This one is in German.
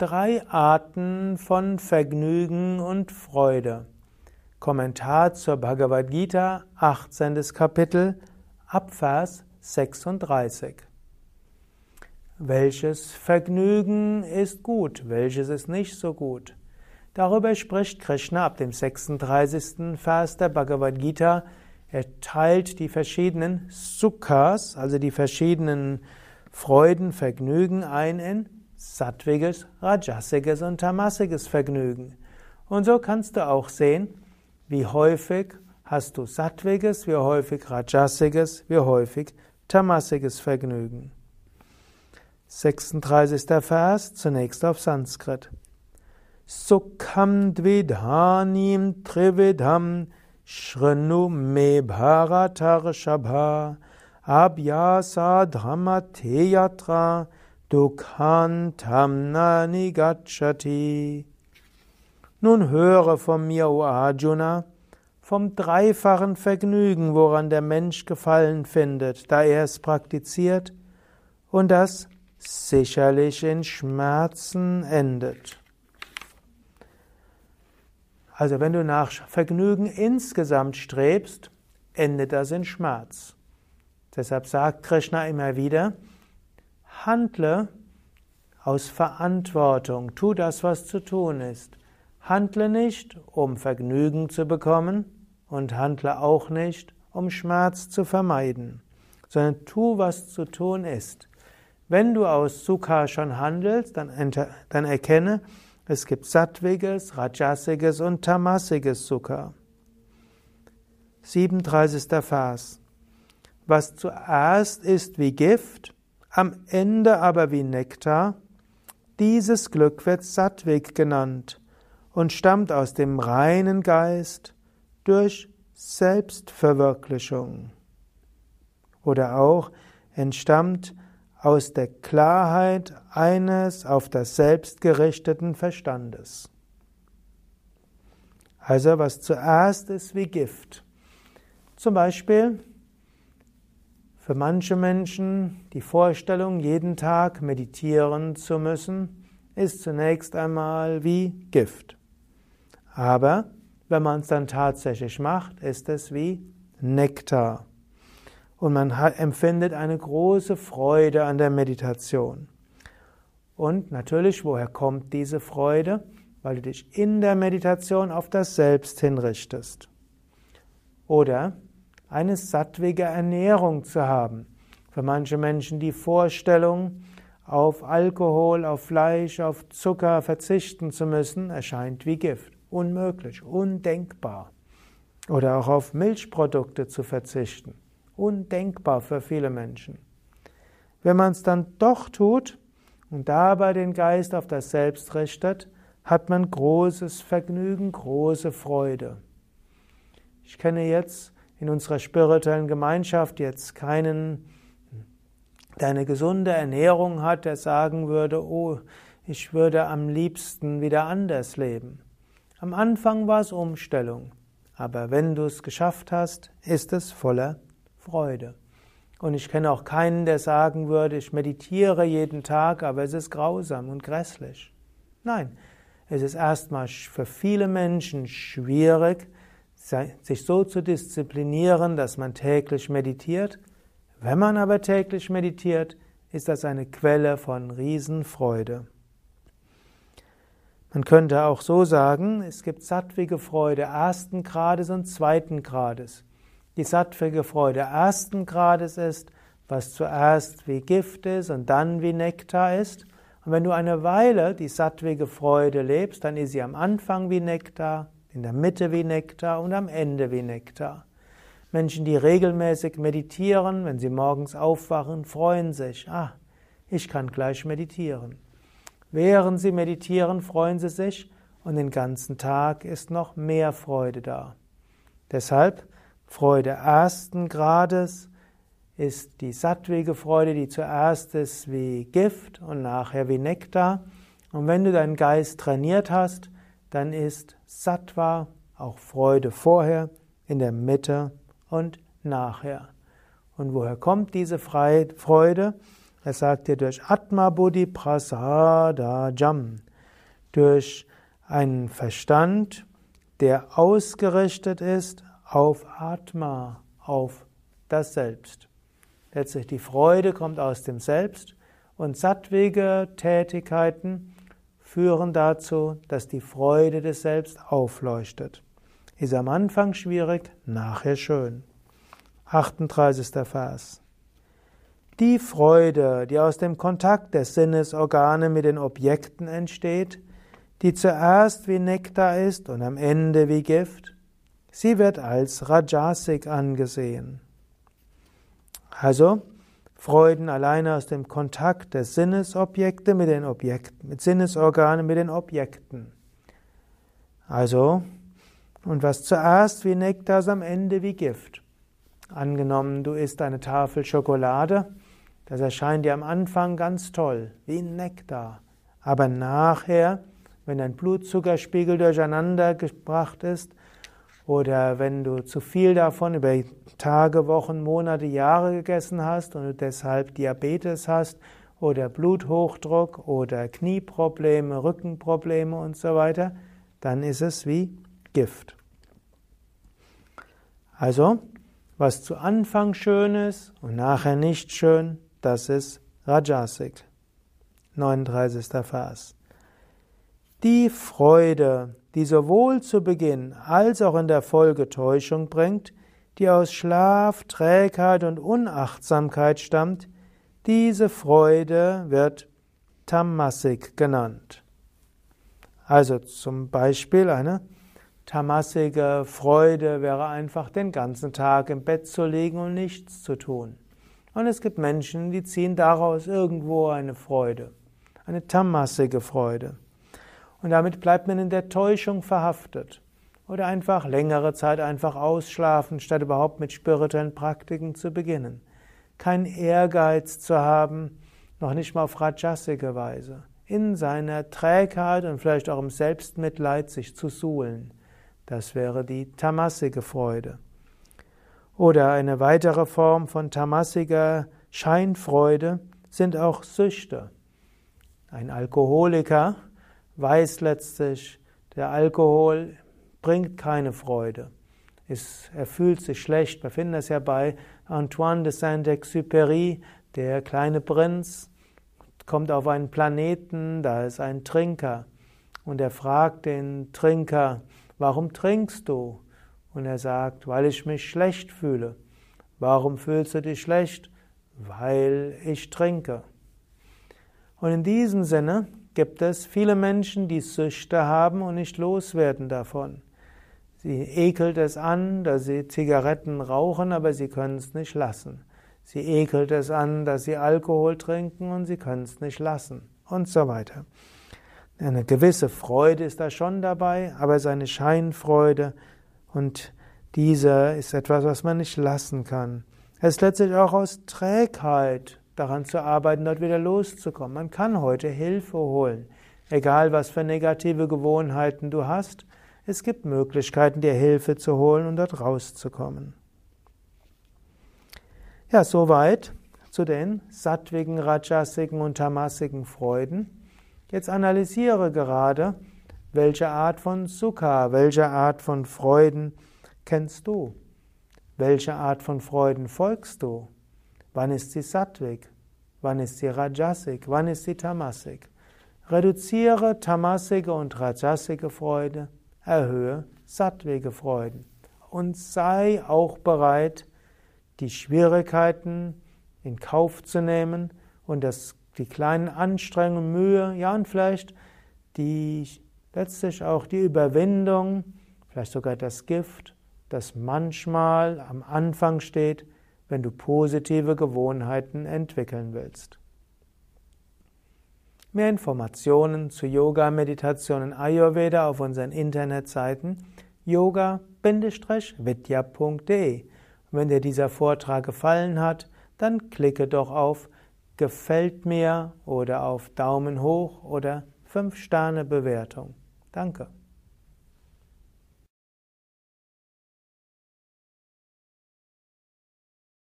drei Arten von Vergnügen und Freude. Kommentar zur Bhagavad Gita, 18. Kapitel, Abvers 36. Welches Vergnügen ist gut, welches ist nicht so gut? Darüber spricht Krishna ab dem 36. Vers der Bhagavad Gita. Er teilt die verschiedenen Sukhas, also die verschiedenen Freuden, Vergnügen ein in sattwiges, rajasiges und tamasiges Vergnügen. Und so kannst du auch sehen, wie häufig hast du sattwiges, wie häufig rajasiges, wie häufig tamasiges Vergnügen. 36. Vers, zunächst auf Sanskrit. Sukham dvidhanim trividham shrinu me bharatarashabha abhyasa dhamate yatra Dukhantam nani gacchati. Nun höre von mir, O Arjuna, vom dreifachen Vergnügen, woran der Mensch Gefallen findet, da er es praktiziert, und das sicherlich in Schmerzen endet. Also wenn du nach Vergnügen insgesamt strebst, endet das in Schmerz. Deshalb sagt Krishna immer wieder, Handle aus Verantwortung, tu das, was zu tun ist. Handle nicht, um Vergnügen zu bekommen und handle auch nicht, um Schmerz zu vermeiden, sondern tu, was zu tun ist. Wenn du aus Sukha schon handelst, dann, dann erkenne, es gibt sattwiges, rajasiges und tamasiges Sukha. 37. Vers. Was zuerst ist wie Gift, am Ende aber wie Nektar. Dieses Glück wird Sattvik genannt und stammt aus dem reinen Geist durch Selbstverwirklichung. Oder auch entstammt aus der Klarheit eines auf das Selbst gerichteten Verstandes. Also was zuerst ist wie Gift. Zum Beispiel für manche Menschen die Vorstellung, jeden Tag meditieren zu müssen, ist zunächst einmal wie Gift. Aber wenn man es dann tatsächlich macht, ist es wie Nektar. Und man empfindet eine große Freude an der Meditation. Und natürlich, woher kommt diese Freude? Weil du dich in der Meditation auf das Selbst hinrichtest. Oder eine sattwige Ernährung zu haben. Für manche Menschen die Vorstellung, auf Alkohol, auf Fleisch, auf Zucker verzichten zu müssen, erscheint wie Gift. Unmöglich, undenkbar. Oder auch auf Milchprodukte zu verzichten. Undenkbar für viele Menschen. Wenn man es dann doch tut und dabei den Geist auf das Selbst richtet, hat man großes Vergnügen, große Freude. Ich kenne jetzt in unserer spirituellen Gemeinschaft jetzt keinen, der eine gesunde Ernährung hat, der sagen würde, oh, ich würde am liebsten wieder anders leben. Am Anfang war es Umstellung, aber wenn du es geschafft hast, ist es voller Freude. Und ich kenne auch keinen, der sagen würde, ich meditiere jeden Tag, aber es ist grausam und grässlich. Nein, es ist erstmal für viele Menschen schwierig, sich so zu disziplinieren, dass man täglich meditiert. Wenn man aber täglich meditiert, ist das eine Quelle von Riesenfreude. Man könnte auch so sagen, es gibt sattwige Freude ersten Grades und zweiten Grades. Die sattwige Freude ersten Grades ist, was zuerst wie Gift ist und dann wie Nektar ist. Und wenn du eine Weile die sattwige Freude lebst, dann ist sie am Anfang wie Nektar, in der Mitte wie Nektar und am Ende wie Nektar. Menschen, die regelmäßig meditieren, wenn sie morgens aufwachen, freuen sich, ah, ich kann gleich meditieren. Während sie meditieren, freuen sie sich und den ganzen Tag ist noch mehr Freude da. Deshalb Freude ersten Grades ist die sattwige Freude, die zuerst ist wie Gift und nachher wie Nektar. Und wenn du deinen Geist trainiert hast, dann ist Sattva auch Freude vorher, in der Mitte und nachher. Und woher kommt diese Freude? Er sagt dir durch Atma Buddhi Prasada Jam. durch einen Verstand, der ausgerichtet ist auf Atma, auf das Selbst. Letztlich die Freude kommt aus dem Selbst und sattwige Tätigkeiten führen dazu, dass die Freude des Selbst aufleuchtet. Ist am Anfang schwierig, nachher schön. 38. Vers. Die Freude, die aus dem Kontakt der Sinnesorgane mit den Objekten entsteht, die zuerst wie Nektar ist und am Ende wie Gift, sie wird als Rajasik angesehen. Also, Freuden alleine aus dem Kontakt der Sinnesobjekte mit den Objekten, mit Sinnesorganen mit den Objekten. Also, und was zuerst wie Nektar ist am Ende wie Gift. Angenommen, du isst eine Tafel Schokolade, das erscheint dir am Anfang ganz toll, wie Nektar. Aber nachher, wenn dein Blutzuckerspiegel durcheinander gebracht ist, oder wenn du zu viel davon über Tage, Wochen, Monate, Jahre gegessen hast und du deshalb Diabetes hast oder Bluthochdruck oder Knieprobleme, Rückenprobleme und so weiter, dann ist es wie Gift. Also, was zu Anfang schön ist und nachher nicht schön, das ist Rajasik. 39. Vers. Die Freude, die sowohl zu Beginn als auch in der Folge Täuschung bringt, die aus Schlaf, Trägheit und Unachtsamkeit stammt, diese Freude wird Tamasik genannt. Also zum Beispiel eine tamasige Freude wäre einfach den ganzen Tag im Bett zu liegen und nichts zu tun. Und es gibt Menschen, die ziehen daraus irgendwo eine Freude, eine tamasige Freude. Und damit bleibt man in der Täuschung verhaftet. Oder einfach längere Zeit einfach ausschlafen, statt überhaupt mit spirituellen Praktiken zu beginnen. Kein Ehrgeiz zu haben, noch nicht mal auf rajasige Weise. In seiner Trägheit und vielleicht auch im Selbstmitleid sich zu suhlen. Das wäre die tamasige Freude. Oder eine weitere Form von tamasiger Scheinfreude sind auch Süchte. Ein Alkoholiker weiß letztlich, der Alkohol bringt keine Freude. Es, er fühlt sich schlecht. Wir finden das ja bei Antoine de Saint-Exupéry, der kleine Prinz, kommt auf einen Planeten, da ist ein Trinker. Und er fragt den Trinker, warum trinkst du? Und er sagt, weil ich mich schlecht fühle. Warum fühlst du dich schlecht? Weil ich trinke. Und in diesem Sinne gibt es viele Menschen, die Süchte haben und nicht loswerden davon. Sie ekelt es an, dass sie Zigaretten rauchen, aber sie können es nicht lassen. Sie ekelt es an, dass sie Alkohol trinken und sie können es nicht lassen. Und so weiter. Eine gewisse Freude ist da schon dabei, aber es ist eine Scheinfreude und diese ist etwas, was man nicht lassen kann. Es ist letztlich auch aus Trägheit daran zu arbeiten, dort wieder loszukommen. Man kann heute Hilfe holen. Egal, was für negative Gewohnheiten du hast, es gibt Möglichkeiten, dir Hilfe zu holen und dort rauszukommen. Ja, soweit zu den sattwigen, rajasigen und tamasigen Freuden. Jetzt analysiere gerade, welche Art von Sukha, welche Art von Freuden kennst du? Welche Art von Freuden folgst du? Wann ist sie Sattvik? Wann ist sie Rajasik? Wann ist sie Tamasik? Reduziere tamasige und rajasige Freude, erhöhe sattvige Freuden und sei auch bereit, die Schwierigkeiten in Kauf zu nehmen und das, die kleinen Anstrengungen, Mühe, ja und vielleicht die letztlich auch die Überwindung, vielleicht sogar das Gift, das manchmal am Anfang steht, wenn du positive Gewohnheiten entwickeln willst. Mehr Informationen zu Yoga, Meditation und Ayurveda auf unseren Internetseiten yoga-vidya.de. Wenn dir dieser Vortrag gefallen hat, dann klicke doch auf Gefällt mir oder auf Daumen hoch oder 5 Sterne Bewertung. Danke.